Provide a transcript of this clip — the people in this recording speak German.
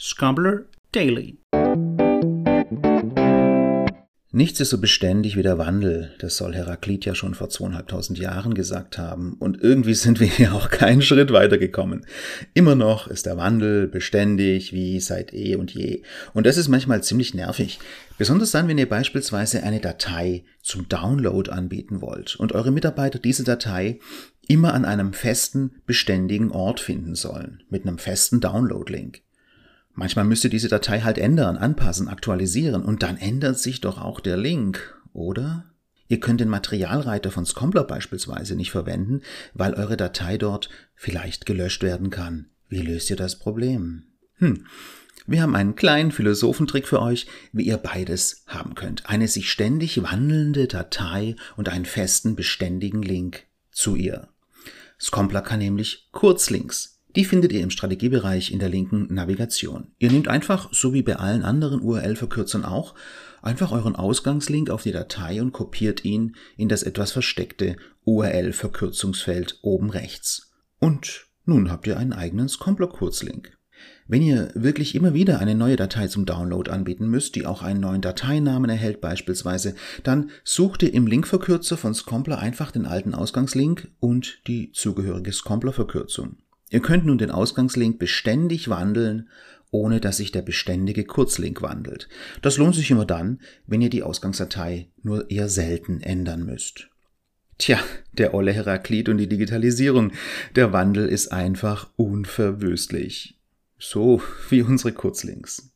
Scombler Daily. Nichts ist so beständig wie der Wandel, das soll Heraklit ja schon vor zweieinhalbtausend Jahren gesagt haben, und irgendwie sind wir hier auch keinen Schritt weitergekommen. Immer noch ist der Wandel beständig wie seit eh und je, und das ist manchmal ziemlich nervig, besonders dann, wenn ihr beispielsweise eine Datei zum Download anbieten wollt und eure Mitarbeiter diese Datei immer an einem festen, beständigen Ort finden sollen, mit einem festen Download-Link. Manchmal müsst ihr diese Datei halt ändern, anpassen, aktualisieren und dann ändert sich doch auch der Link, oder? Ihr könnt den Materialreiter von Scombler beispielsweise nicht verwenden, weil eure Datei dort vielleicht gelöscht werden kann. Wie löst ihr das Problem? Hm. Wir haben einen kleinen Philosophentrick für euch, wie ihr beides haben könnt. Eine sich ständig wandelnde Datei und einen festen, beständigen Link zu ihr. Scombler kann nämlich Kurzlinks die findet ihr im Strategiebereich in der linken Navigation. Ihr nehmt einfach, so wie bei allen anderen URL-Verkürzern auch, einfach euren Ausgangslink auf die Datei und kopiert ihn in das etwas versteckte URL-Verkürzungsfeld oben rechts. Und nun habt ihr einen eigenen Scombler-Kurzlink. Wenn ihr wirklich immer wieder eine neue Datei zum Download anbieten müsst, die auch einen neuen Dateinamen erhält beispielsweise, dann sucht ihr im Linkverkürzer von Scombler einfach den alten Ausgangslink und die zugehörige Scombler-Verkürzung. Ihr könnt nun den Ausgangslink beständig wandeln, ohne dass sich der beständige Kurzlink wandelt. Das lohnt sich immer dann, wenn ihr die Ausgangsdatei nur eher selten ändern müsst. Tja, der olle Heraklit und die Digitalisierung. Der Wandel ist einfach unverwüstlich. So wie unsere Kurzlinks.